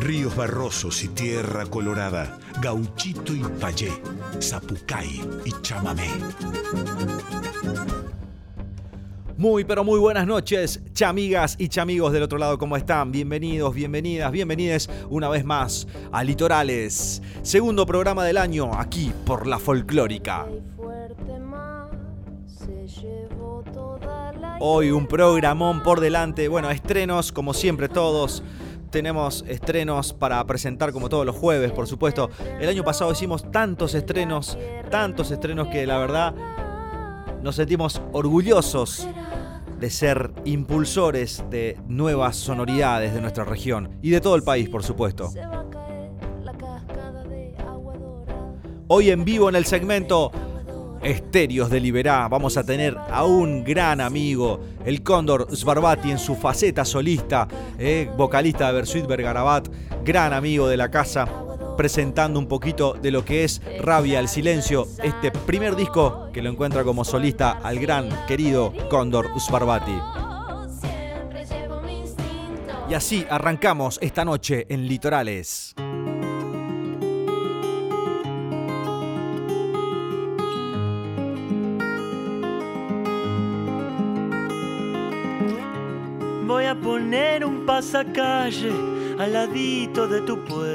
Ríos barrosos y tierra colorada, gauchito y payé, zapucay y chamamé. Muy, pero muy buenas noches, chamigas y chamigos del otro lado, ¿cómo están? Bienvenidos, bienvenidas, bienvenides una vez más a Litorales, segundo programa del año aquí por la folclórica. Hoy un programón por delante, bueno, estrenos como siempre todos. Tenemos estrenos para presentar como todos los jueves, por supuesto. El año pasado hicimos tantos estrenos, tantos estrenos que la verdad nos sentimos orgullosos de ser impulsores de nuevas sonoridades de nuestra región y de todo el país, por supuesto. Hoy en vivo en el segmento Estéreos de Liberá vamos a tener a un gran amigo, el Cóndor Sbarbati en su faceta solista, eh, vocalista de Bersuit Bergarabat, gran amigo de la casa, presentando un poquito de lo que es Rabia al Silencio, este primer disco que lo encuentra como solista al gran querido Cóndor Sbarbati. Y así arrancamos esta noche en Litorales. Voy a poner un pasacalle al ladito de tu puerta.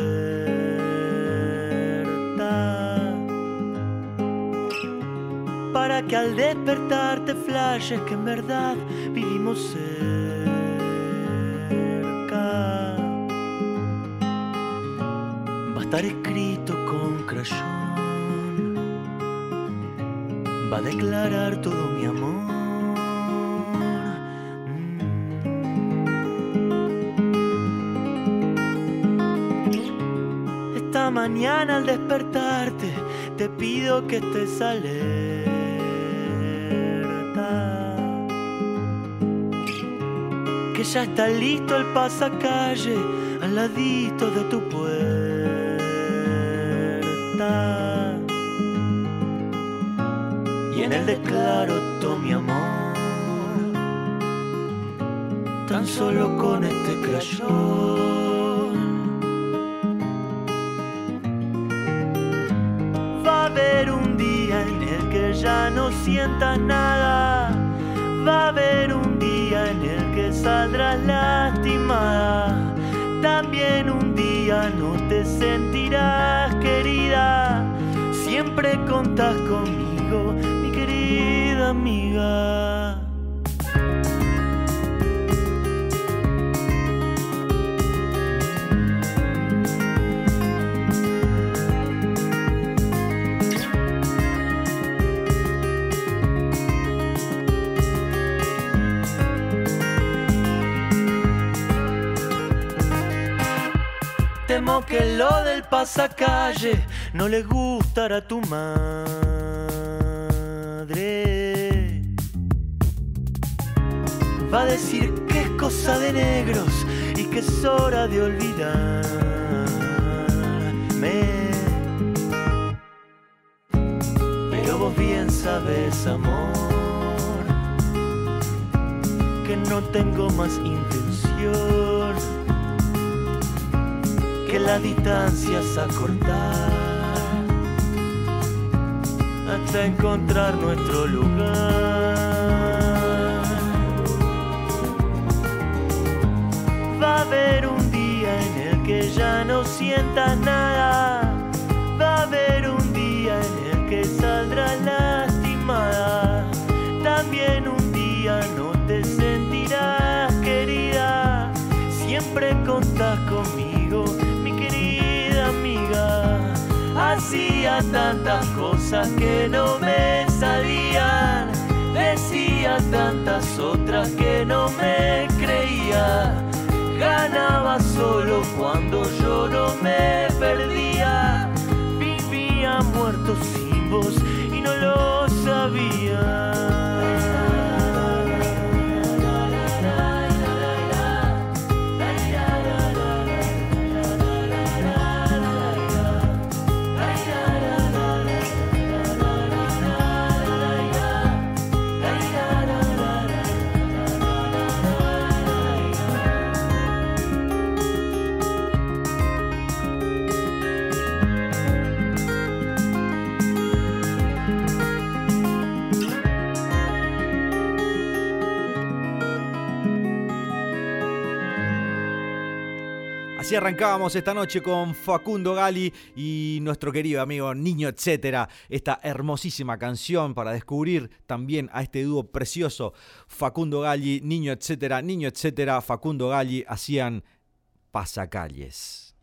Para que al despertarte flashes que en verdad vivimos cerca. Va a estar escrito con crayón. Va a declarar todo mi amor. Mañana al despertarte te pido que estés alerta. Que ya está listo el pasacalle al ladito de tu puerta. Y en él declaro todo mi amor. Tan solo con este crayón. No sientas nada. Va a haber un día en el que saldrás lastimada. También un día no te sentirás querida. Siempre contás lo del pasacalle no le gustará a tu madre. Va a decir que es cosa de negros y que es hora de olvidarme. Pero vos bien sabes, amor, que no tengo más intención que las distancias acortar hasta encontrar nuestro lugar. Va a haber un día en el que ya no sientas nada. Tantas cosas que no me salían. Decía tantas otras que no me creía. Ganaba solo cuando yo no me perdía. Vivía muerto sin voz y no lo sabía. Así arrancábamos esta noche con Facundo Gali y nuestro querido amigo Niño Etcétera. Esta hermosísima canción para descubrir también a este dúo precioso. Facundo Gali, Niño Etcétera, Niño Etcétera, Facundo Gali hacían pasacalles.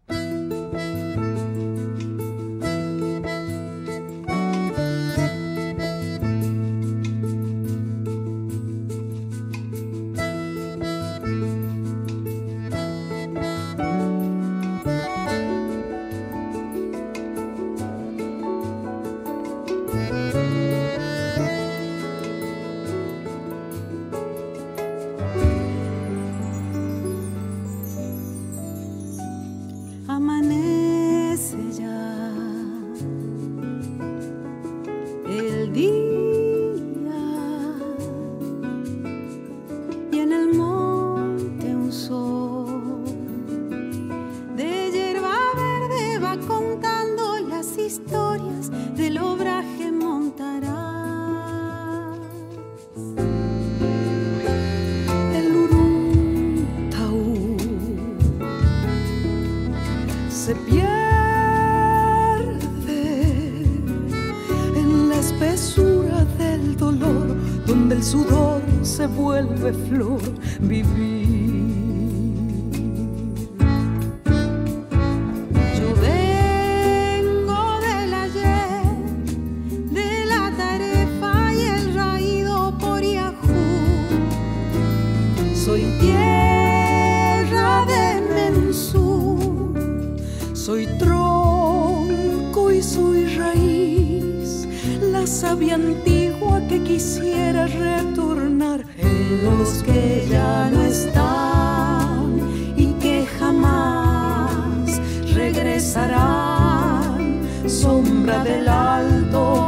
antigua que quisiera retornar en los que ya no están y que jamás regresarán, sombra del alto.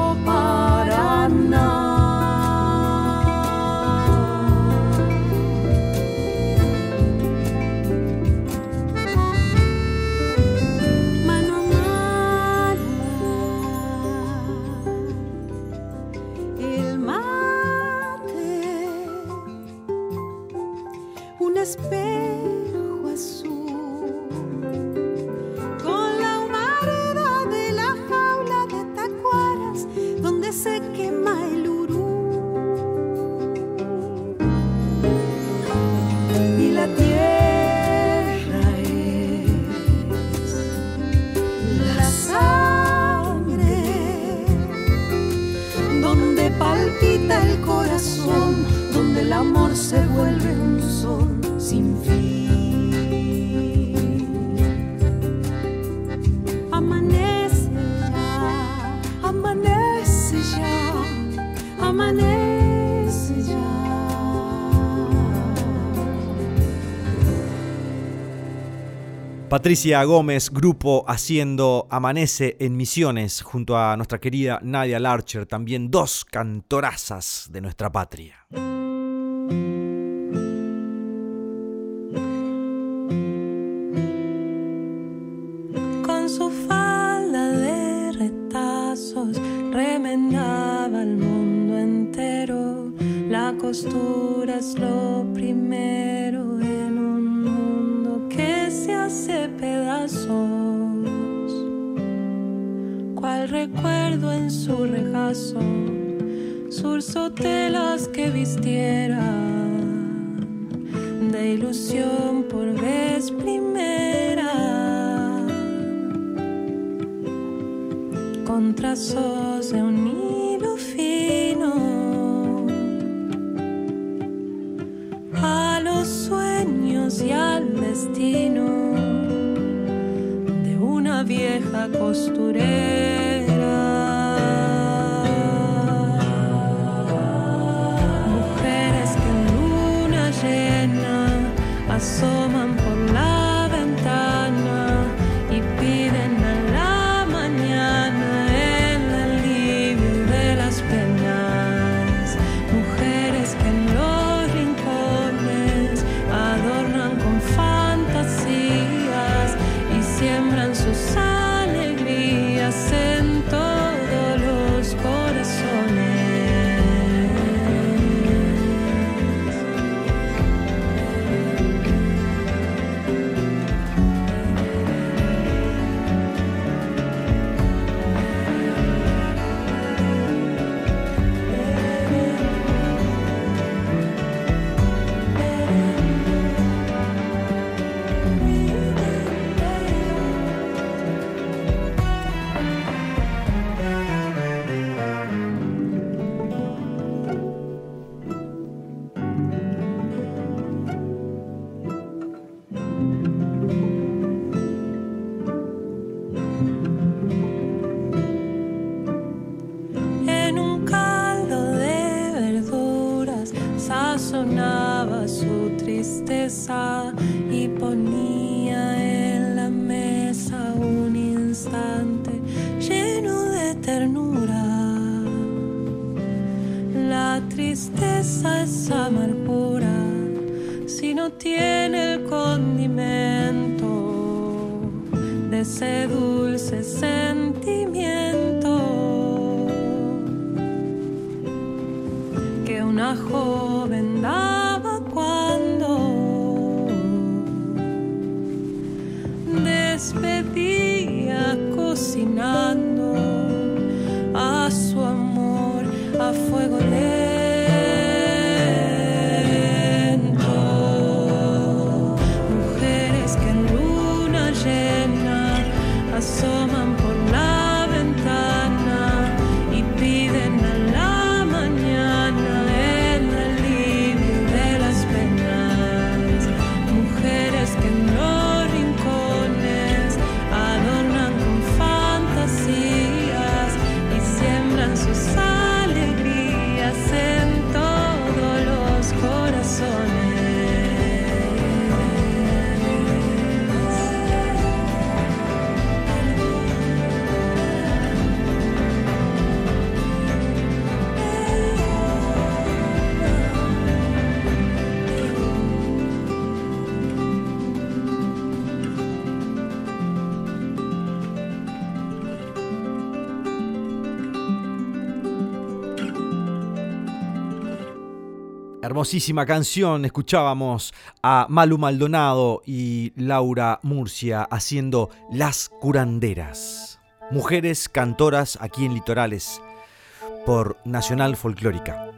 Patricia Gómez, grupo haciendo Amanece en Misiones, junto a nuestra querida Nadia Larcher, también dos cantorazas de nuestra patria. Con su falda de retazos remendaba el mundo entero, la costura es lo primero hace pedazos, cual recuerdo en su regazo, surso telas que vistiera de ilusión por vez primera, con de un hilo fino. A los sueños y al destino vieja costurera. Mujeres que en luna llena asoman por y ponía en la mesa un instante lleno de ternura. La tristeza es amargura si no tiene el condimento de ese Hermosísima canción, escuchábamos a Malu Maldonado y Laura Murcia haciendo Las Curanderas. Mujeres cantoras aquí en Litorales por Nacional Folclórica.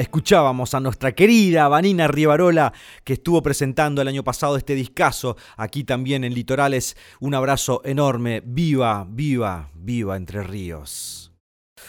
Escuchábamos a nuestra querida Vanina Rivarola que estuvo presentando el año pasado este discazo aquí también en Litorales. Un abrazo enorme, viva, viva, viva Entre Ríos.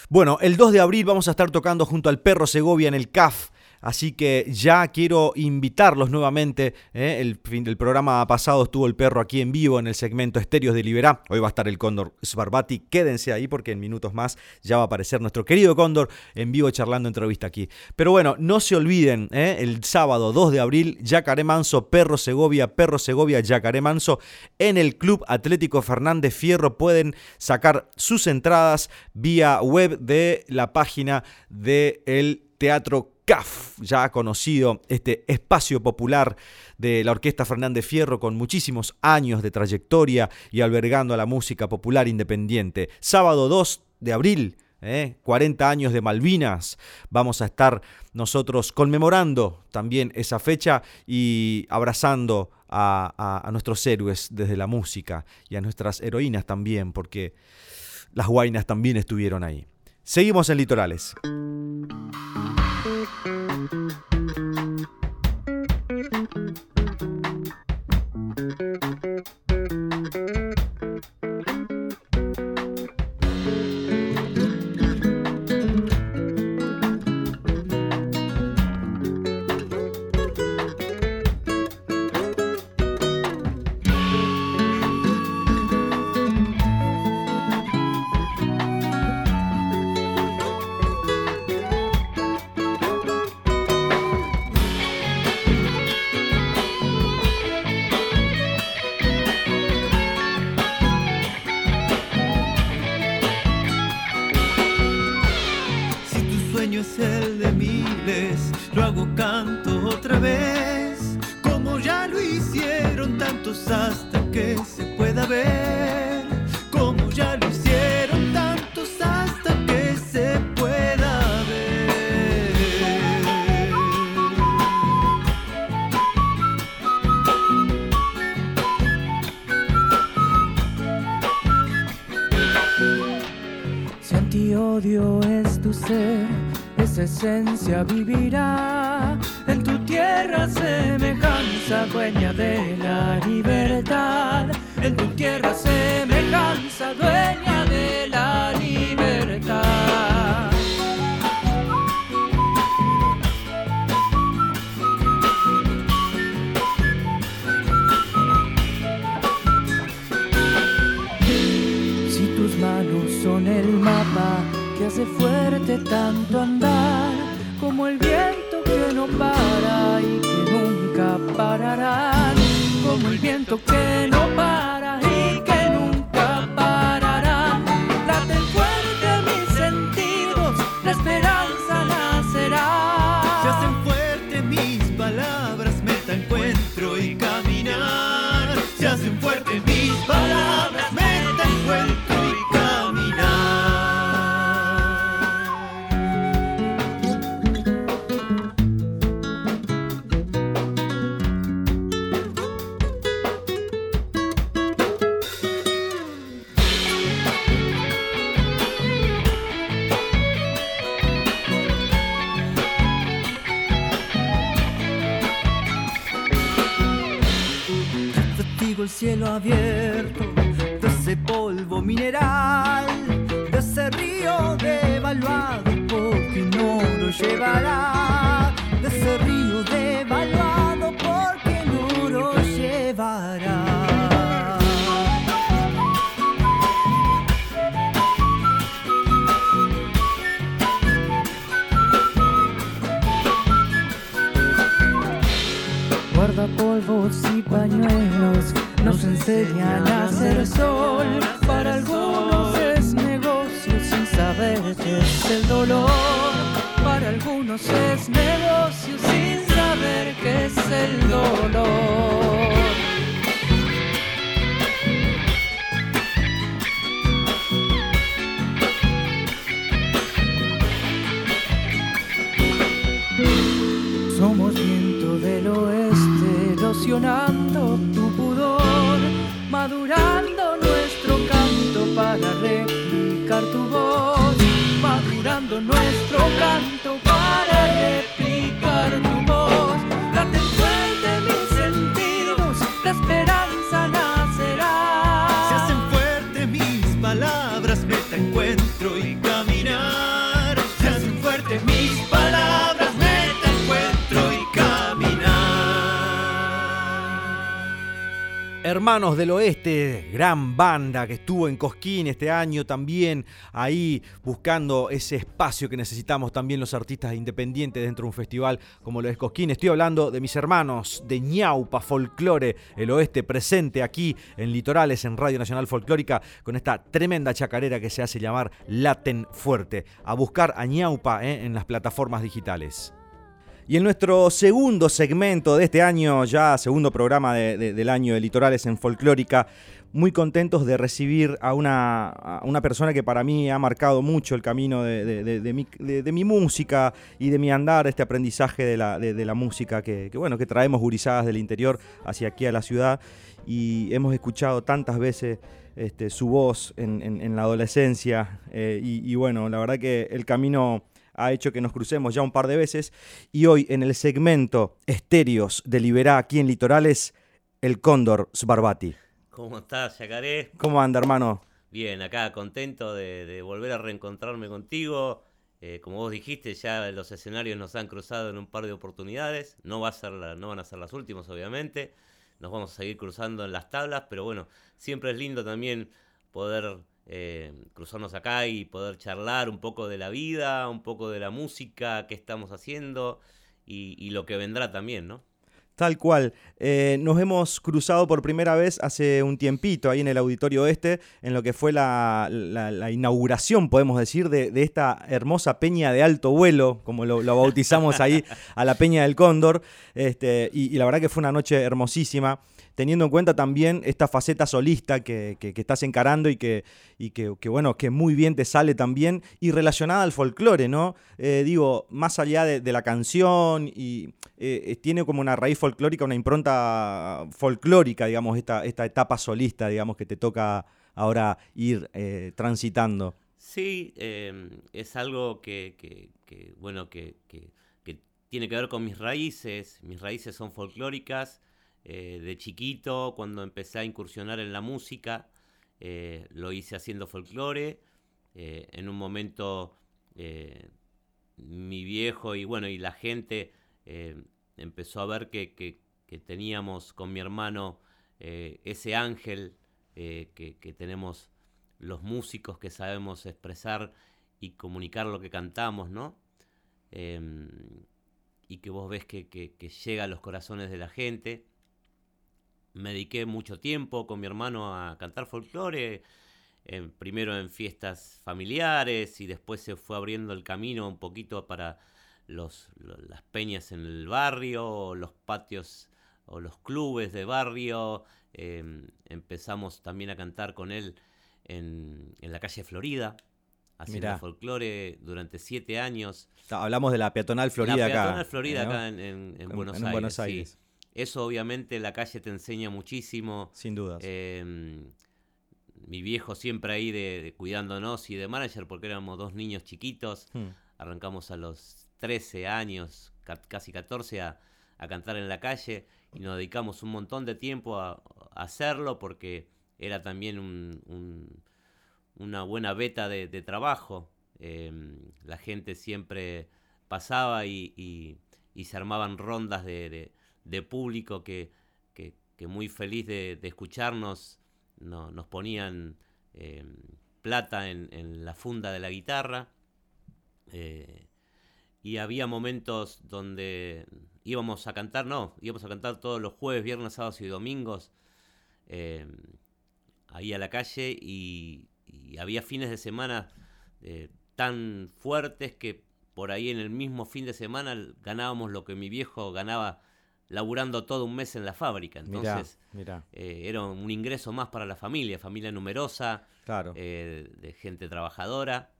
Bueno, el 2 de abril vamos a estar tocando junto al perro Segovia en el CAF Así que ya quiero invitarlos nuevamente. ¿eh? El, del programa pasado estuvo el perro aquí en vivo en el segmento Estéreos de Liberá. Hoy va a estar el Cóndor Sbarbati. Quédense ahí porque en minutos más ya va a aparecer nuestro querido Cóndor en vivo charlando entrevista aquí. Pero bueno, no se olviden, ¿eh? el sábado 2 de abril, Yacaré Manso, Perro Segovia, Perro Segovia, Yacaré Manso, en el Club Atlético Fernández Fierro. Pueden sacar sus entradas vía web de la página del Teatro CAF, ya conocido, este espacio popular de la Orquesta Fernández Fierro con muchísimos años de trayectoria y albergando a la música popular independiente. Sábado 2 de abril, 40 ¿eh? años de Malvinas, vamos a estar nosotros conmemorando también esa fecha y abrazando a, a nuestros héroes desde la música y a nuestras heroínas también, porque las guainas también estuvieron ahí. Seguimos en Litorales. Qué Hermanos del Oeste, gran banda que estuvo en Cosquín este año también, ahí buscando ese espacio que necesitamos también los artistas independientes dentro de un festival como lo es Cosquín. Estoy hablando de mis hermanos de ñaupa Folklore, el Oeste presente aquí en Litorales, en Radio Nacional Folclórica, con esta tremenda chacarera que se hace llamar Laten Fuerte. A buscar a ñaupa eh, en las plataformas digitales. Y en nuestro segundo segmento de este año, ya segundo programa del año de Litorales en Folclórica, muy contentos de recibir a una, una, persona que para mí ha marcado mucho el camino de, mi, música y de mi andar, este aprendizaje de la, música que, bueno, que traemos gurizadas del interior hacia aquí a la ciudad. Y hemos escuchado tantas veces este, su voz en, la adolescencia eh, y bueno, la verdad que el camino ha hecho que nos crucemos ya un par de veces y hoy en el segmento Estéreos de Liberá aquí en Litorales, el Cóndor Sbarbati. ¿Cómo estás, Yacaré? ¿Cómo anda, hermano? Bien, acá contento de, volver a reencontrarme contigo. Eh, como vos dijiste, ya los escenarios nos han cruzado en un par de oportunidades. No, va a ser no van a ser las últimas, obviamente. Nos vamos a seguir cruzando en las tablas, pero bueno, siempre es lindo también poder eh, cruzarnos acá y poder charlar un poco de la vida, un poco de la música que estamos haciendo y, lo que vendrá también, ¿no? Tal cual. Eh, nos hemos cruzado por primera vez hace un tiempito ahí en el Auditorio Este, en lo que fue la, inauguración, podemos decir, de, esta hermosa peña de alto vuelo, como lo, bautizamos ahí, a la Peña del Cóndor. Este, y, la verdad que fue una noche hermosísima teniendo en cuenta también esta faceta solista que, estás encarando y, que, y que, bueno, que muy bien te sale también y relacionada al folclore, ¿no? Eh, digo, más allá de, la canción y eh, tiene como una raíz folclórica, una impronta folclórica, digamos, esta, esta etapa solista, digamos, que te toca ahora ir eh, transitando. Sí, em, es algo que, bueno, que, que tiene que ver con mis raíces. Mis raíces son folclóricas. Eh, de chiquito, cuando empecé a incursionar en la música, eh, lo hice haciendo folclore. Eh, en un momento mi viejo y bueno, y la gente empezó a ver que, teníamos con mi hermano ese ángel que, que, tenemos los músicos que sabemos expresar y comunicar lo que cantamos, ¿no? Em, y que vos ves que, llega a los corazones de la gente me dediqué mucho tiempo con mi hermano a cantar folclore, eh, primero en fiestas familiares y después se fue abriendo el camino un poquito para los, las peñas en el barrio, los patios o los clubes de barrio. Em, empezamos también a cantar con él en, la calle Florida, haciendo folclore durante siete años. Hablamos de la peatonal Florida la acá. peatonal Florida acá en, Buenos Aires. Eso obviamente la calle te enseña muchísimo. Sin duda. Em, mi viejo siempre ahí de, cuidándonos y de manager porque éramos dos niños chiquitos. Hmm. Arrancamos a los 13 años, casi 14 a, cantar en la calle y nos dedicamos un montón de tiempo a, hacerlo porque era también una buena beta de, trabajo. Em, la gente siempre pasaba y, se armaban rondas de de público que, muy feliz de, escucharnos nos ponían em, plata en, la funda de la guitarra. Eh, y había momentos donde íbamos a cantar, no, íbamos a cantar todos los jueves, viernes, sábados y domingos em, ahí a la calle y, había fines de semana eh, tan fuertes que por ahí en el mismo fin de semana ganábamos lo que mi viejo ganaba laburando todo un mes en la fábrica. Entonces, eh, era un ingreso más para la familia, familia numerosa, claro. Eh, de gente trabajadora.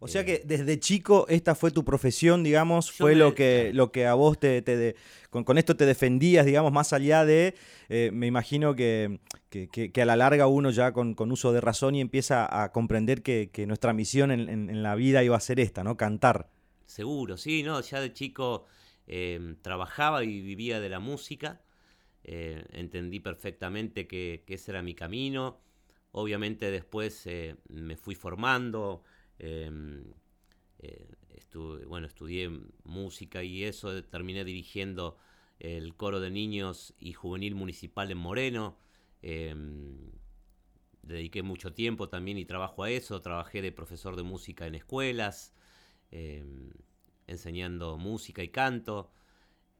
O sea que desde chico esta fue tu profesión, digamos, fue lo, que, lo que a vos te, te con, esto te defendías, digamos, más allá de, eh, me imagino que, que, a la larga uno ya con, uso de razón y empieza a comprender que, nuestra misión en, en, la vida iba a ser esta, ¿no? Cantar. Seguro, sí, ¿no? Ya de chico Em, trabajaba y vivía de la música. Eh, entendí perfectamente que, ese era mi camino. Obviamente después eh, me fui formando. Em, eh, bueno, estudié música y eso. Terminé dirigiendo el coro de niños y juvenil municipal en Moreno. em, dediqué mucho tiempo también y trabajo a eso. Trabajé de profesor de música en escuelas, enseñando música y canto.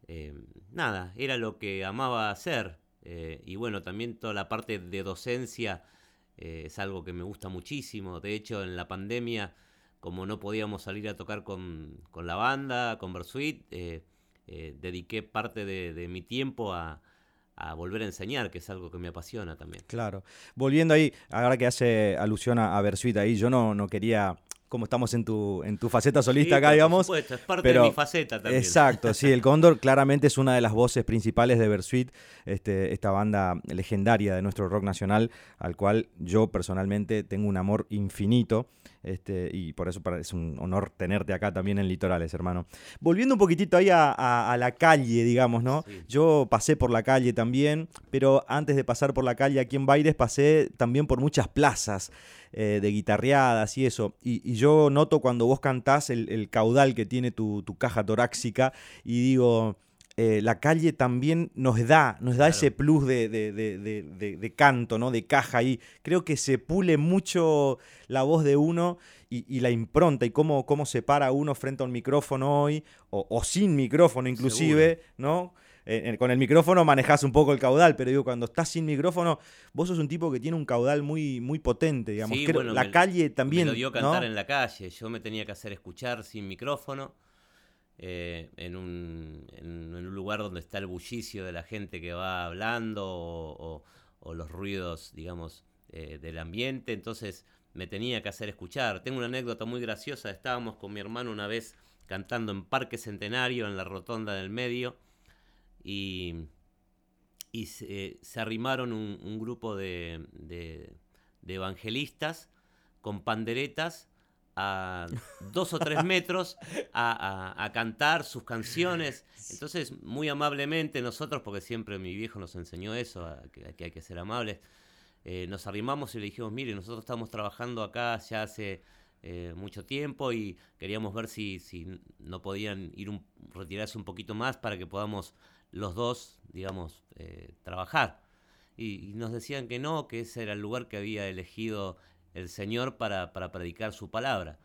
Em, nada, era lo que amaba hacer. eh, y bueno, también toda la parte de docencia eh, es algo que me gusta muchísimo. De hecho, en la pandemia, como no podíamos salir a tocar con, con la banda, con Versuit, eh, eh, dediqué parte de, mi tiempo a, volver a enseñar, que es algo que me apasiona también. Claro. Volviendo ahí, ahora que hace alusión a, a Versuit ahí, yo no, no quería, como estamos en tu, en tu faceta solista Sí, acá, por digamos. supuesto, es parte pero- de mi faceta también. Exacto, sí, el Cóndor claramente es una de las voces principales de Versuit, este, esta banda legendaria de nuestro rock nacional, al cual yo personalmente tengo un amor infinito. Este, y por eso es un honor tenerte acá también en Litorales, hermano. Volviendo un poquitito ahí a, a- a la calle, digamos, ¿no? Sí. Yo pasé por la calle también, pero antes de pasar por la calle aquí en Baires pasé también por muchas plazas eh, de guitarreadas y eso. Y, y yo noto cuando vos cantás el, el caudal que tiene tu, tu caja torácica y digo, eh, la calle también nos da, nos da Claro. ese plus de, de- de- canto, ¿no? De caja ahí. Creo que se pule mucho la voz de uno y, y la impronta y cómo, cómo se para uno frente a un micrófono hoy, o, o sin micrófono inclusive, ¿no? Eh, eh, con el micrófono manejás un poco el caudal, pero digo, cuando estás sin micrófono, vos sos un tipo que tiene un caudal muy, muy potente, digamos. Sí, Creo- bueno, la me- calle también. Me lo dio cantar ¿no? en la calle. Yo me tenía que hacer escuchar sin micrófono. Eh, en, un, en- un lugar donde está el bullicio de la gente que va hablando o, los ruidos, digamos, eh, del ambiente. Entonces me tenía que hacer escuchar. Tengo una anécdota muy graciosa. Estábamos con mi hermano una vez cantando en Parque Centenario, en la rotonda del medio. Y, y se, se arrimaron un, grupo de- de evangelistas con panderetas a dos o tres metros a, a- cantar sus canciones. Entonces, muy amablemente nosotros, porque siempre mi viejo nos enseñó eso, que, hay que ser amables, eh, nos arrimamos y le dijimos, mire, nosotros estamos trabajando acá ya hace eh, mucho tiempo y queríamos ver si, si no podían ir retirarse un poquito más para que podamos los dos, digamos, eh, trabajar. Y nos decían que no, que ese era el lugar que había elegido el Señor para, para predicar su palabra.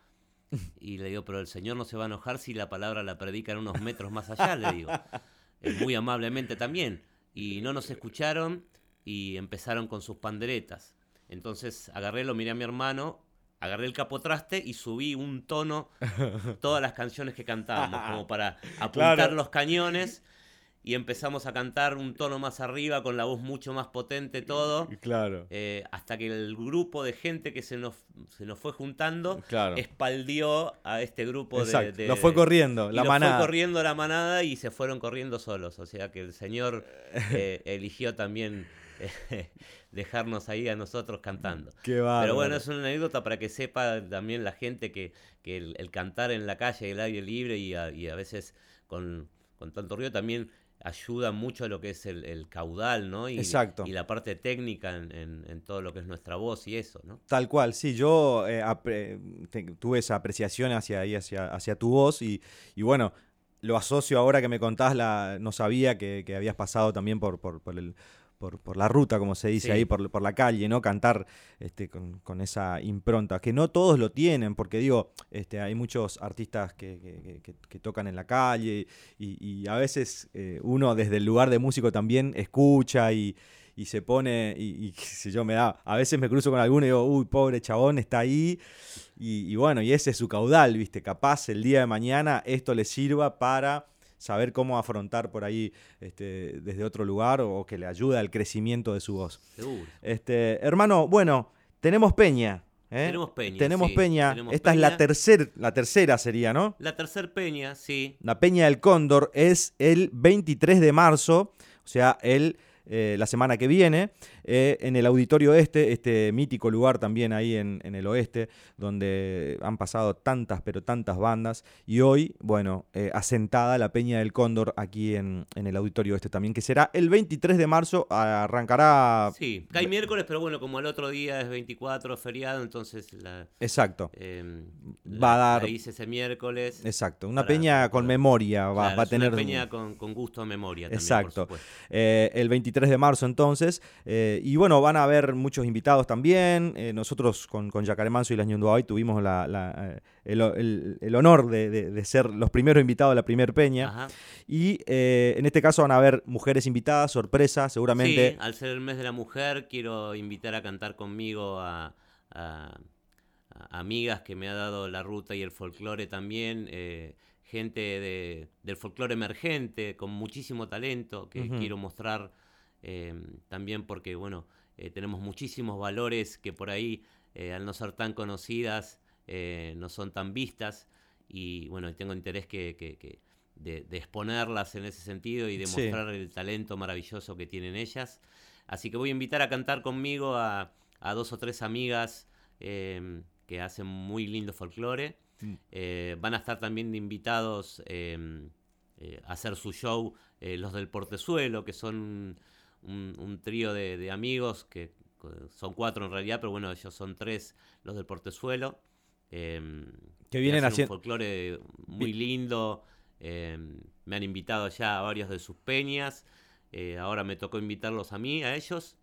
Y le digo, pero el Señor no se va a enojar si la palabra la predican unos metros más allá, le digo. Muy amablemente también. Y no nos escucharon y empezaron con sus panderetas. Entonces agarré, lo miré a mi hermano, agarré el capotraste y subí un tono todas las canciones que cantábamos, como para apuntar Claro. los cañones. Y empezamos a cantar un tono más arriba, con la voz mucho más potente, todo. Claro. Eh, hasta que el grupo de gente que se nos, se nos fue juntando Claro. espaldió a este grupo de- Exacto. de, Lo fue corriendo, la lo manada. fue corriendo la manada y se fueron corriendo solos. O sea que el señor eh, eligió también eh, dejarnos ahí a nosotros cantando. Qué bárbaro. Pero bueno, es una anécdota para que sepa también la gente que, que el, el cantar en la calle, el aire libre y a, y a veces con, con tanto ruido también ayuda mucho a lo que es el, el caudal, ¿no? Y, Exacto. y la parte técnica en, en- en todo lo que es nuestra voz y eso, ¿no? Tal cual, sí, yo eh, apre- te- tuve esa apreciación hacia ahí, hacia, hacia tu voz y, y bueno, lo asocio ahora que me contás, la, no sabía que, que habías pasado también por, por, por el, por, por la ruta, como se dice Sí. ahí, por, por la calle, ¿no? Cantar este, con, con esa impronta, que no todos lo tienen, porque digo, este, hay muchos artistas que, que- que- que- que tocan en la calle y, y a veces eh, uno desde el lugar de músico también escucha y, y se pone, y, y qué sé yo, me da, a veces me cruzo con alguno y digo, uy, pobre chabón, está ahí, y, y bueno, y ese es su caudal, ¿viste? Capaz el día de mañana esto le sirva para saber cómo afrontar por ahí este, desde otro lugar o, que le ayude al crecimiento de su voz. Seguro. Este, hermano, bueno, tenemos Peña. ¿eh? Tenemos Peña, Tenemos sí, Peña. tenemos Esta es la, tercer, la tercera sería, ¿no? La tercer peña, sí. La Peña del Cóndor es el 23 de marzo, o sea, el, eh, la semana que viene, eh, en el Auditorio Este, este mítico lugar también ahí en, en el oeste, donde han pasado tantas, pero tantas bandas, y hoy, bueno, eh, asentada la Peña del Cóndor aquí en, en el Auditorio Este también, que será el 23 de marzo, arrancará... Sí, cae miércoles, pero bueno, como el otro día es 24, feriado, entonces la, Exacto, eh, Va a dar- la hice ese miércoles. exacto. Una Para- peña con para- memoria va, Claro, va a tener... Una peña con, con gusto a memoria también, Exacto. por supuesto. El 23 23 de marzo entonces. Eh, y bueno, van a haber muchos invitados también. Eh, nosotros con, con Yacaremanso y las Ñunduay tuvimos la, la, eh, el, el- el honor de, de- de ser los primeros invitados de la primer peña. Ajá. Y eh, en este caso van a haber mujeres invitadas, sorpresa, seguramente. Sí, al ser el mes de la mujer, quiero invitar a cantar conmigo a, a- a amigas que me ha dado la ruta y el folclore también, gente de- del folclore emergente con muchísimo talento que quiero mostrar eh, también porque, bueno, eh, tenemos muchísimos valores que por ahí, eh, al no ser tan conocidas, no son tan vistas y, bueno, tengo interés que... que- que- de, de exponerlas en ese sentido y de Sí. el talento maravilloso que tienen ellas. Así que voy a invitar a cantar conmigo a, a dos o tres amigas que hacen muy lindo folclore. Mm. Van a estar también invitados a hacer su show los del Portezuelo, que son un, un trío de, de amigos, que co- son cuatro en realidad, pero bueno, ellos son tres los del Portezuelo. eh, Que vienen haciendo- un folclore muy lindo. eh, me han invitado ya a varios de sus peñas. eh, ahora me tocó invitarlos a mí, a ellos.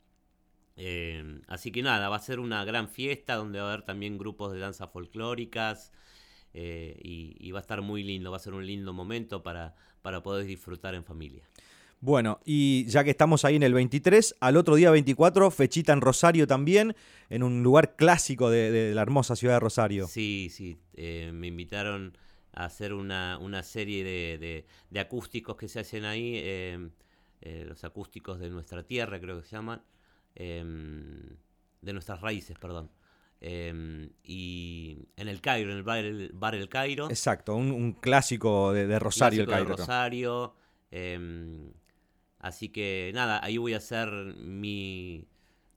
Eh, así que nada, va a ser una gran fiesta donde va a haber también grupos de danzas folclóricas eh, y, y va a estar muy lindo, va a ser un lindo momento para, para poder disfrutar en familia. Bueno, y ya que estamos ahí en el 23, al otro día 24, fechita en Rosario también, en un lugar clásico de, de la hermosa ciudad de Rosario. Sí, sí, eh, me invitaron a hacer una, una serie de, de- de acústicos que se hacen ahí, eh, eh, los acústicos de nuestra tierra creo que se llaman, em, de nuestras raíces, perdón. Em, y en el Cairo, en el bar El, bar El Cairo. Exacto, un, un clásico de, de Rosario, el de Cairo. Rosario. em, así que nada, ahí voy a hacer mi,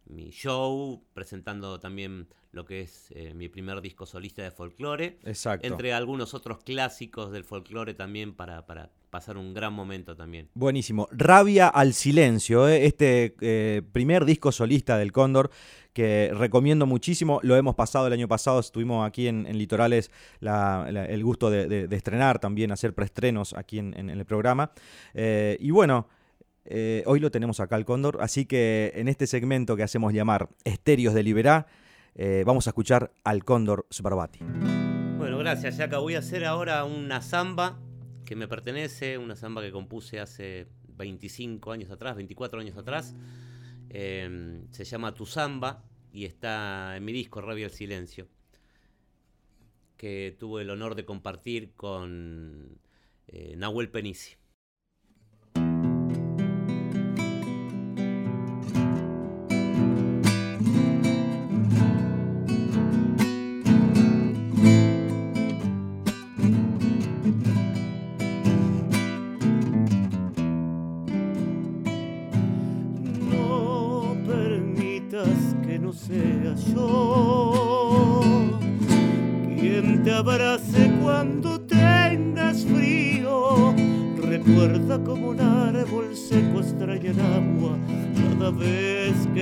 mi show, presentando también lo que es eh, mi primer disco solista de folclore. Exacto. Entre algunos otros clásicos del folclore también para, para pasar un gran momento también. Buenísimo. Rabia al silencio, ¿eh? este eh, primer disco solista del Cóndor que recomiendo muchísimo. Lo hemos pasado el año pasado, estuvimos aquí en, en Litorales la- la- el gusto de, de- de estrenar también, hacer preestrenos aquí en, en- en el programa. Y bueno, eh, hoy lo tenemos acá al Cóndor, así que en este segmento que hacemos llamar Estéreos de Liberá, eh, vamos a escuchar al Cóndor Sbarbati. Bueno, gracias, Yaka. Voy a hacer ahora una samba que me pertenece, una samba que compuse hace 25 años atrás, 24 años atrás. Eh, se llama Tu Samba y está en mi disco Rabia al Silencio, que tuve el honor de compartir con eh, Nahuel Penisi.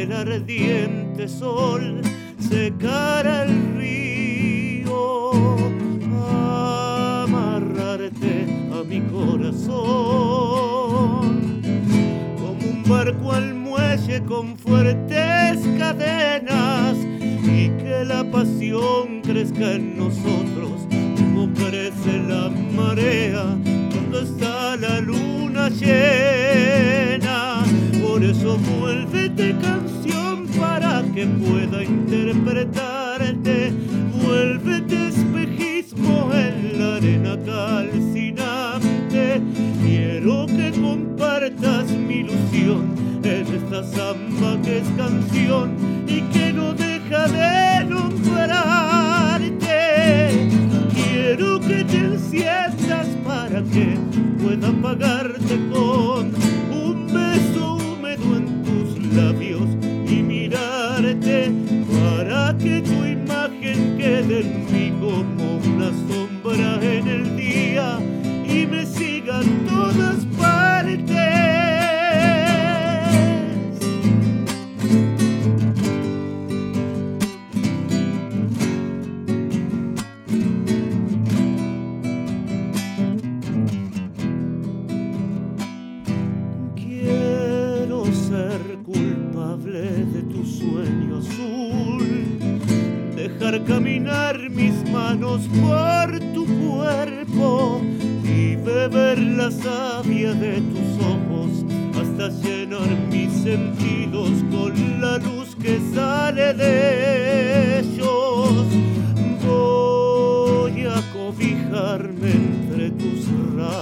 El ardiente sol secara el río. Amarrarte a mi corazón como un barco al muelle con fuertes cadenas y que la pasión crezca en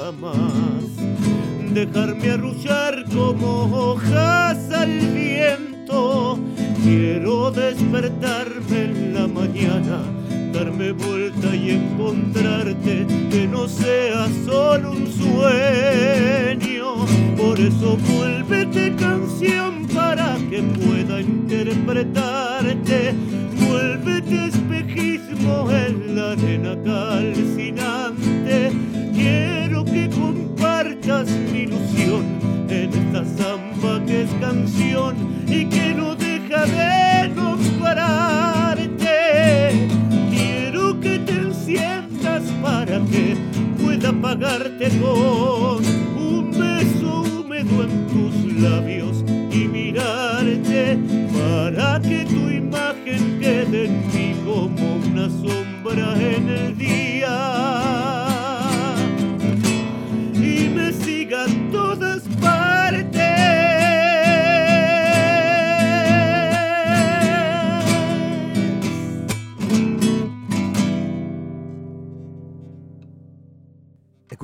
ramas, dejarme arrullar como hojas al viento. Quiero despertarme en la mañana, darme vuelta y encontrarte, que no sea solo un sueño. Por eso vuélvete canción para que pueda interpretarte. Vuélvete pagarte con un beso húmedo en tus labios y mirarte para que tu imagen quede en mí como una sombra en el día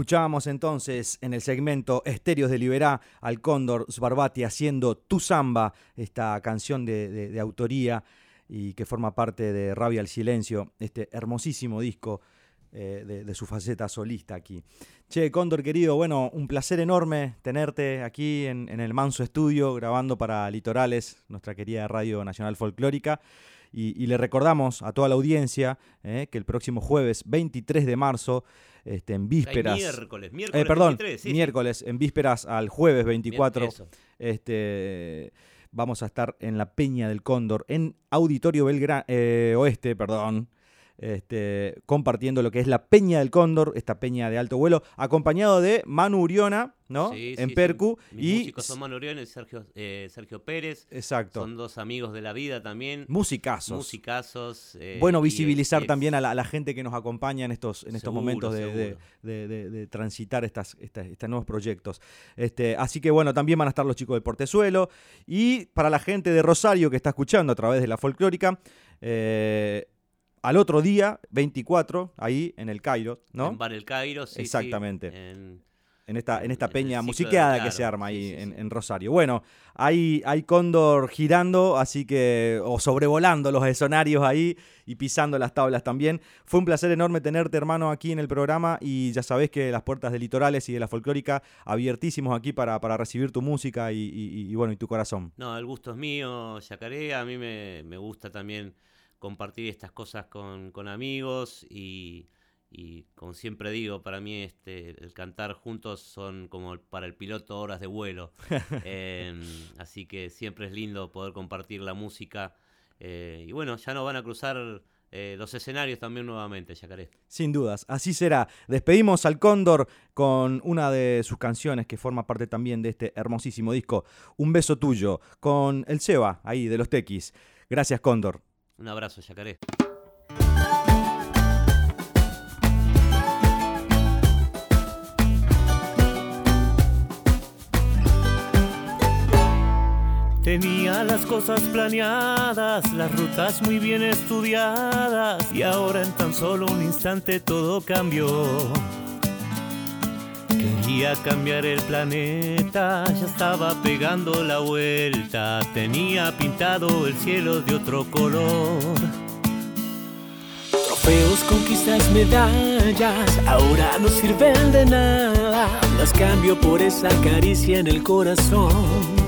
Escuchábamos entonces en el segmento Estéreos de Liberá al Cóndor Sbarbati haciendo Tu Samba, esta canción de, de- autoría y que forma parte de Rabia al Silencio, este hermosísimo disco eh, de, su faceta solista aquí. Che, Cóndor querido, bueno, un placer enorme tenerte aquí en, el Manso Estudio grabando para Litorales, nuestra querida Radio Nacional Folclórica. Y, y le recordamos a toda la audiencia eh, que el próximo jueves 23 de marzo, este, en Ay, vísperas... miércoles, miércoles Eh, perdón, 23, sí, sí. miércoles, en vísperas al jueves 24, Eso. este, vamos a estar en la Peña del Cóndor, en Auditorio Belgrano, Oeste, perdón, este, compartiendo lo que es la Peña del Cóndor, esta peña de alto vuelo, acompañado de Manu Uriona, ¿no? Sí, en sí, Percu. sí. Mis y músicos son Manu Orión y Sergio, eh, Sergio Pérez. Exacto. Son dos amigos de la vida también. Musicazos. Musicazos. eh, bueno, visibilizar y- también a la, a la gente que nos acompaña en estos, en estos Seguro, momentos de, de- de- de- de transitar estas, estas- estos nuevos proyectos. Este, así que bueno, también van a estar los chicos del Portezuelo. Y para la gente de Rosario que está escuchando a través de la folclórica, eh, al otro día, 24, ahí en el Cairo, ¿no? En Bar El Cairo, sí, sí, Exactamente. en- En esta, en esta en peña musiqueada que se arma ahí sí, en, sí. en Rosario. Bueno, hay, hay cóndor girando, así que, o sobrevolando los escenarios ahí y pisando las tablas también. Fue un placer enorme tenerte, hermano, aquí en el programa y ya sabés que las puertas de Litorales y de la folclórica abiertísimos aquí para, para recibir tu música y, y- y, bueno, y tu corazón. No, el gusto es mío, Yacaré. A mí me, me gusta también compartir estas cosas con, con amigos y, y como siempre digo, para mí este, el cantar juntos son como para el piloto horas de vuelo. Em, así que siempre es lindo poder compartir la música. eh, y bueno, ya nos van a cruzar eh, los escenarios también nuevamente, Yacaré. Sin dudas, así será. Despedimos al Cóndor con una de sus canciones que forma parte también de este hermosísimo disco, Un beso tuyo, con el Seba ahí de los Tequis. Gracias, Cóndor. Un abrazo, Yacaré. Tenía las cosas planeadas, las rutas muy bien estudiadas y ahora en tan solo un instante todo cambió. Quería cambiar el planeta, ya estaba pegando la vuelta, tenía pintado el cielo de otro color. Trofeos, conquistas, medallas, ahora no sirven de nada. Las cambio por esa caricia en el corazón.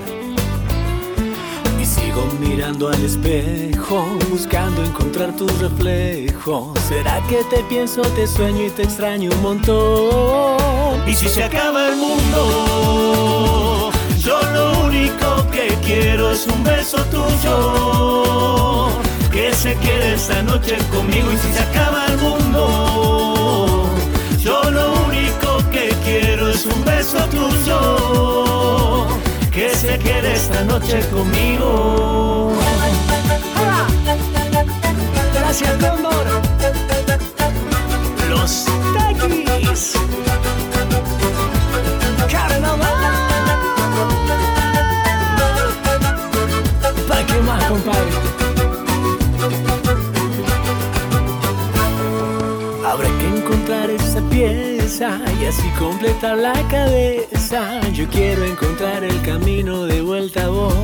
Mirando al espejo, buscando encontrar tu reflejo. ¿Será que te pienso, te sueño y te extraño un montón? Y si se acaba el mundo, yo lo único que quiero es un beso tuyo. Que se quede esta noche conmigo y si se acaba el mundo, yo lo único que quiero es un beso tuyo. Que se quede esta noche conmigo. Gracias, Cóndor. Los taquis. Carnaval. ¿Para qué más, compadre? Habrá que encontrar esa y así completar la cabeza. Yo quiero encontrar el camino de vuelta a vos.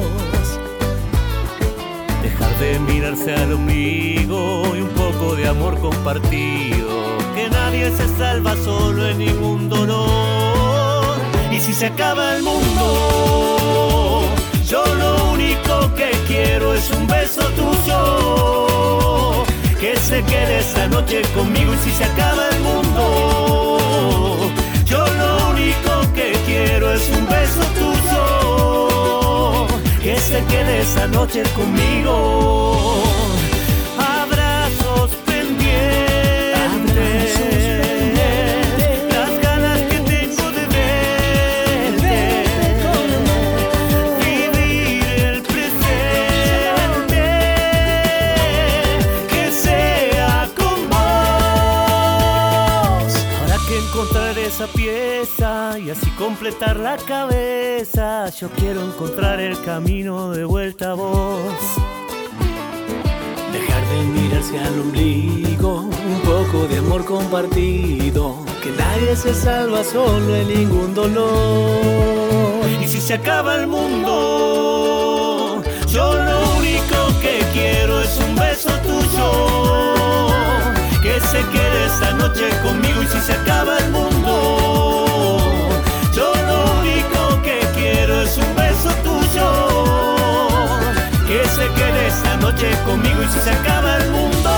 Dejar de mirarse al ombligo y un poco de amor compartido. Que nadie se salva solo en ningún dolor. Y si se acaba el mundo, yo lo único que quiero es un beso tuyo. Que se quede esta noche conmigo y si se acaba el mundo, Que se quede esta noche conmigo. Y así completar la cabeza. Yo quiero encontrar el camino de vuelta a vos. Dejar de mirarse al ombligo, un poco de amor compartido. Que nadie se salva solo en ningún dolor. Y si se acaba el mundo, yo lo único que quiero es un beso tuyo. Que se quede esta noche conmigo y si se acaba el mundo, quede esta noche conmigo y si se acaba el mundo,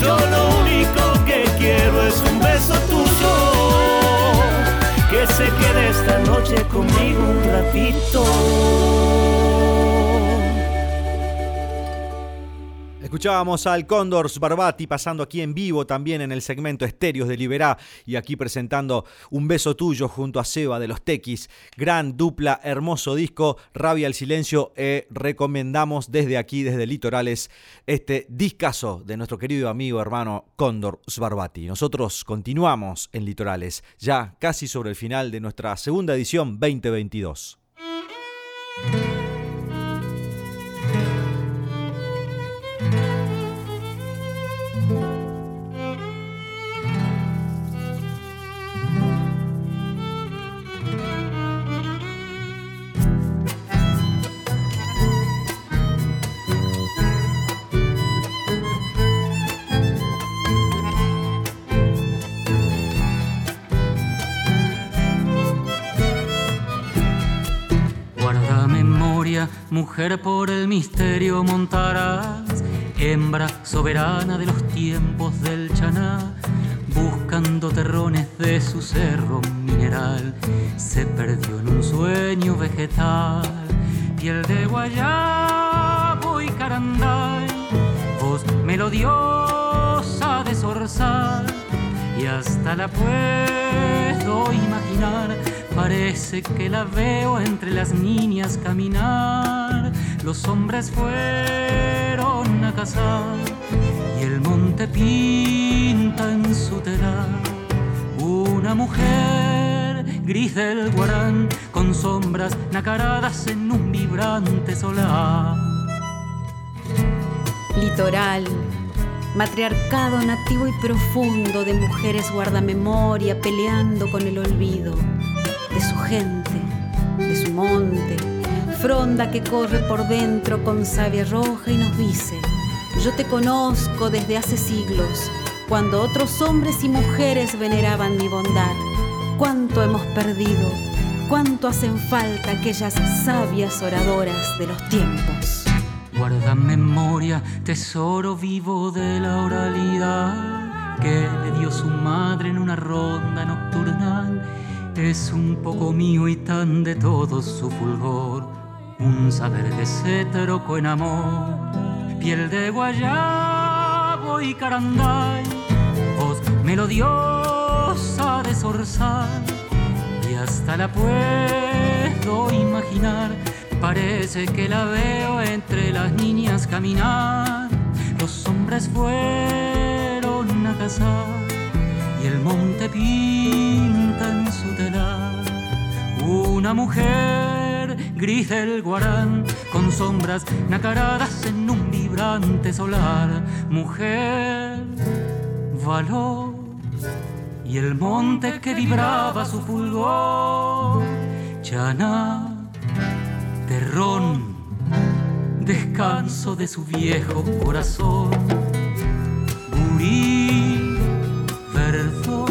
yo lo único que quiero es un beso tuyo que se quede esta noche conmigo un ratito. Escuchábamos al Cóndor Barbati pasando aquí en vivo también en el segmento Estéreos de Liberá y aquí presentando Un beso tuyo junto a Seba de los Tequis. Gran dupla, hermoso disco, Rabia al Silencio. Eh, recomendamos desde aquí, desde Litorales, este discazo de nuestro querido amigo hermano Cóndor Sbarbati. Nosotros continuamos en Litorales, ya casi sobre el final de nuestra segunda edición 2022. Mujer por el misterio montarás, hembra soberana de los tiempos del chaná, buscando terrones de su cerro mineral, se perdió en un sueño vegetal, piel de guayabo y caranday, voz melodiosa de zorzal, y hasta la puedo imaginar. Parece que la veo entre las niñas caminar. Los hombres fueron a cazar y el monte pinta en su telar una mujer gris del guarán con sombras nacaradas en un vibrante solar. Litoral, matriarcado nativo y profundo de mujeres guardamemoria peleando con el olvido de su gente, de su monte, fronda que corre por dentro con savia roja y nos dice, yo te conozco desde hace siglos, cuando otros hombres y mujeres veneraban mi bondad. Cuánto hemos perdido, cuánto hacen falta aquellas sabias oradoras de los tiempos. Guarda memoria, tesoro vivo de la oralidad que le dio su madre en una ronda nocturnal. Es un poco mío y tan de todo su fulgor, un saber que se trocó en amor, piel de guayabo y caranday, voz melodiosa de zorzal y hasta la puedo imaginar. Parece que la veo entre las niñas caminar. Los hombres fueron a cazar y el monte pinta en su telar. Una mujer gris del guarán con sombras nacaradas en un vibrante solar. Mujer, valor y el monte que vibraba su fulgor. Chana, terrón, descanso de su viejo corazón. Gurí, verso,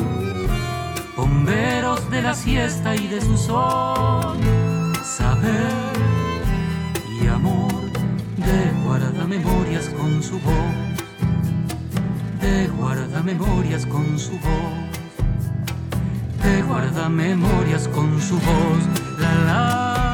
bomberos de la siesta y de su sol. Saber y amor de guarda memorias con su voz. De guarda memorias con su voz te guarda memorias con su voz. La, la,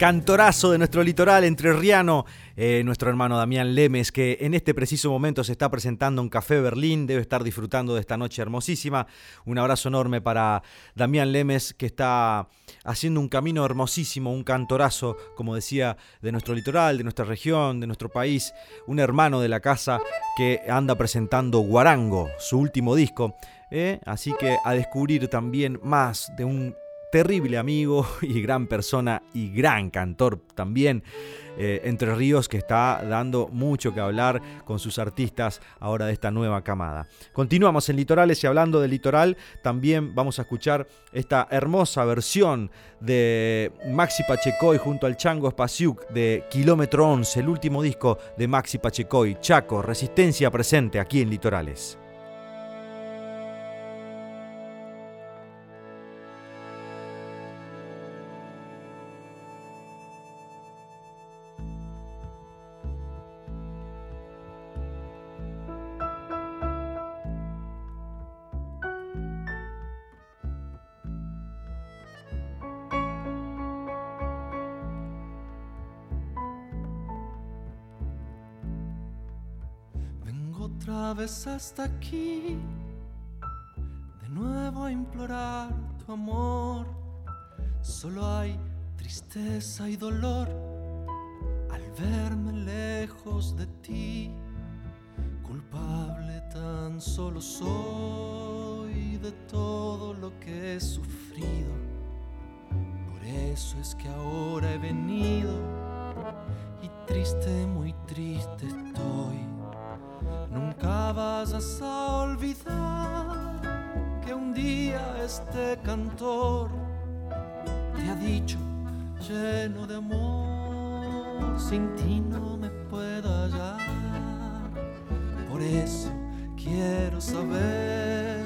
Cantorazo de nuestro litoral entrerriano, eh, nuestro hermano Damián Lemes, que en este preciso momento se está presentando en Café Berlín, debe estar disfrutando de esta noche hermosísima. Un abrazo enorme para Damián Lemes, que está haciendo un camino hermosísimo, un cantorazo, como decía, de nuestro litoral, de nuestra región, de nuestro país, un hermano de la casa que anda presentando Guarango, su último disco. eh, Así que a descubrir también más de un terrible amigo y gran persona y gran cantor también. eh, Entre Ríos que está dando mucho que hablar con sus artistas ahora de esta nueva camada. Continuamos en Litorales y hablando del litoral, también vamos a escuchar esta hermosa versión de Maxi Pachecoy junto al Chango Spasiuk de Kilómetro 11, el último disco de Maxi Pachecoy, Chaco, Resistencia presente aquí en Litorales. Hasta aquí, de nuevo a implorar tu amor. Solo hay tristeza y dolor al verme lejos de ti. Culpable tan solo soy de todo lo que he sufrido. Por eso es que ahora he venido y triste, muy triste estoy. Nunca vayas a olvidar que un día este cantor te ha dicho lleno de amor, sin ti no me puedo hallar. Por eso quiero saber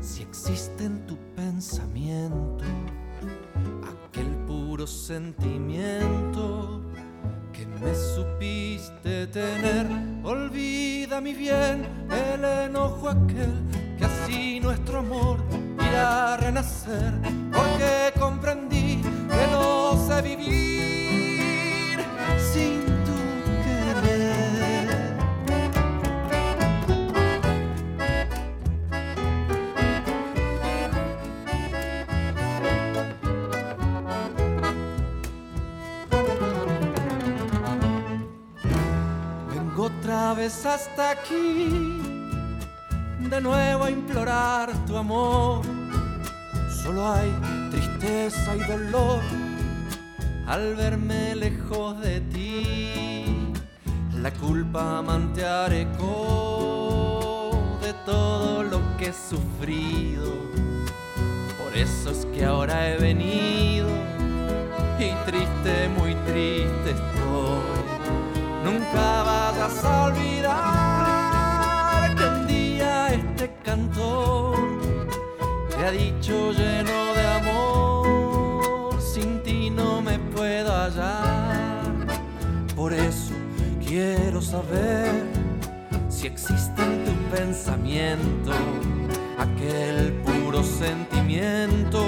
si existe en tu pensamiento aquel puro sentimiento me supiste tener. Olvida mi bien el enojo aquel que así nuestro amor irá a renacer. Porque comprendí que no sé vivir hasta aquí, de nuevo a implorar tu amor. Solo hay tristeza y dolor al verme lejos de ti. La culpa mantearé de todo lo que he sufrido. Por eso es que ahora he venido y triste, muy triste estoy. Nunca vayas a olvidar que un día este cantor te ha dicho lleno de amor, sin ti no me puedo hallar. Por eso quiero saber si existe en tu pensamiento aquel puro sentimiento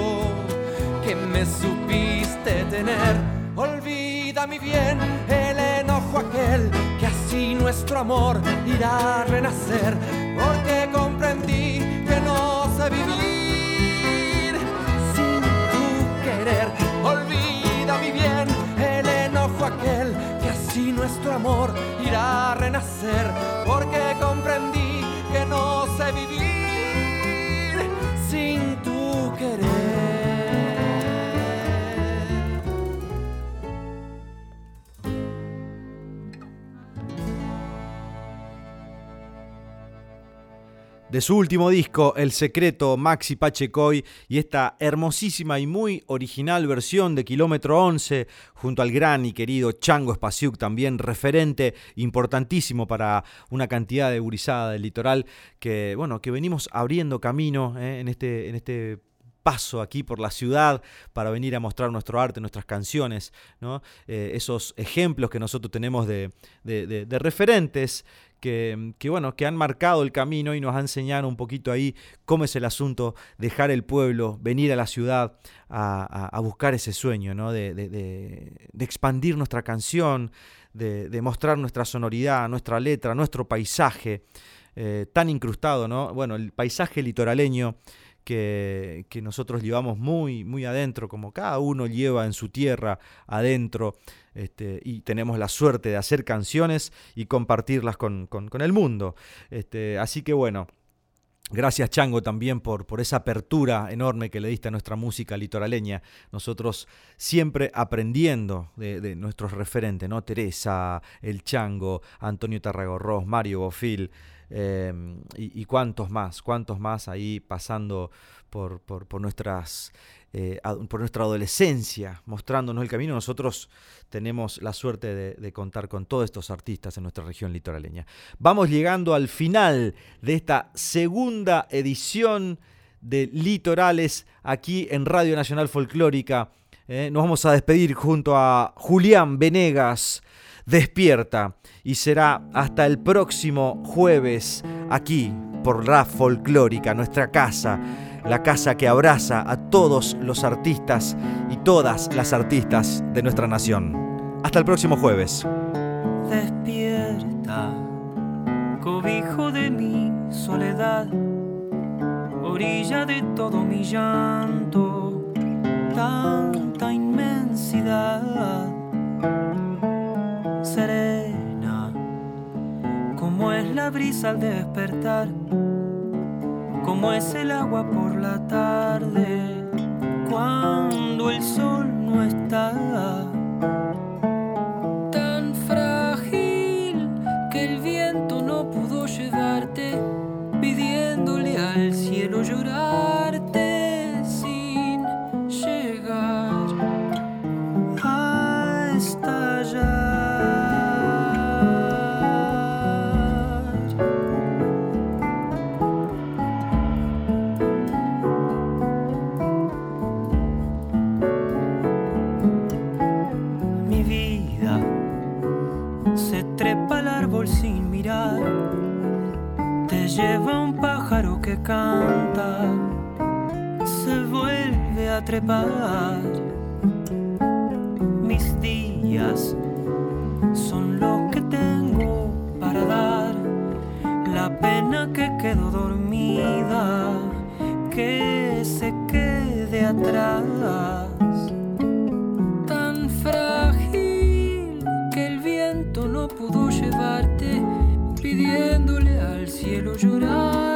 que me supiste tener. Olvida mi bien aquel que así nuestro amor irá a renacer, porque comprendí que no sé vivir sin tu querer. Olvida mi bien el enojo aquel, que así nuestro amor irá a renacer, porque comprendí que no sé vivir sin tu querer. De su último disco, El Secreto, Maxi Pachecoy, y esta hermosísima y muy original versión de Kilómetro 11, junto al gran y querido Chango Spasiuk, también referente importantísimo para una cantidad de gurizada del litoral, que, bueno, que venimos abriendo camino eh, en este, en este paso aquí por la ciudad para venir a mostrar nuestro arte, nuestras canciones. Eh, esos ejemplos que nosotros tenemos de, de referentes que, bueno, que han marcado el camino y nos han enseñado un poquito ahí cómo es el asunto, dejar el pueblo, venir a la ciudad a, buscar ese sueño, ¿no? de, expandir nuestra canción, de, mostrar nuestra sonoridad, nuestra letra, nuestro paisaje. Eh, tan incrustado, ¿no? Bueno, el paisaje litoraleño que, que, nosotros llevamos muy, muy adentro, como cada uno lleva en su tierra adentro, este, y tenemos la suerte de hacer canciones y compartirlas con, el mundo. Este, así que bueno. Gracias Chango también por, por, esa apertura enorme que le diste a nuestra música litoraleña. Nosotros siempre aprendiendo de, nuestros referentes, ¿no? Teresa, el Chango, Antonio Tarragorros, Mario Bofil eh, y, cuántos más, cuántos más ahí pasando por, por nuestras eh, por nuestra adolescencia, mostrándonos el camino, nosotros tenemos la suerte de, contar con todos estos artistas en nuestra región litoraleña. Vamos llegando al final de esta segunda edición de Litorales aquí en Radio Nacional Folclórica. Eh, nos vamos a despedir junto a Julián Venegas. Despierta y será hasta el próximo jueves aquí por la Folclórica, nuestra casa la casa que abraza a todos los artistas y todas las artistas de nuestra nación. Hasta el próximo jueves. Despierta, cobijo de mi soledad, orilla de todo mi llanto, tanta inmensidad, serena, como es la brisa al despertar como es el agua por la tarde, cuando el sol no está. Lleva un pájaro que canta, se vuelve a trepar. Mis días son lo que tengo para dar, la pena que quedó dormida, que se quede atrás. Cielo llorar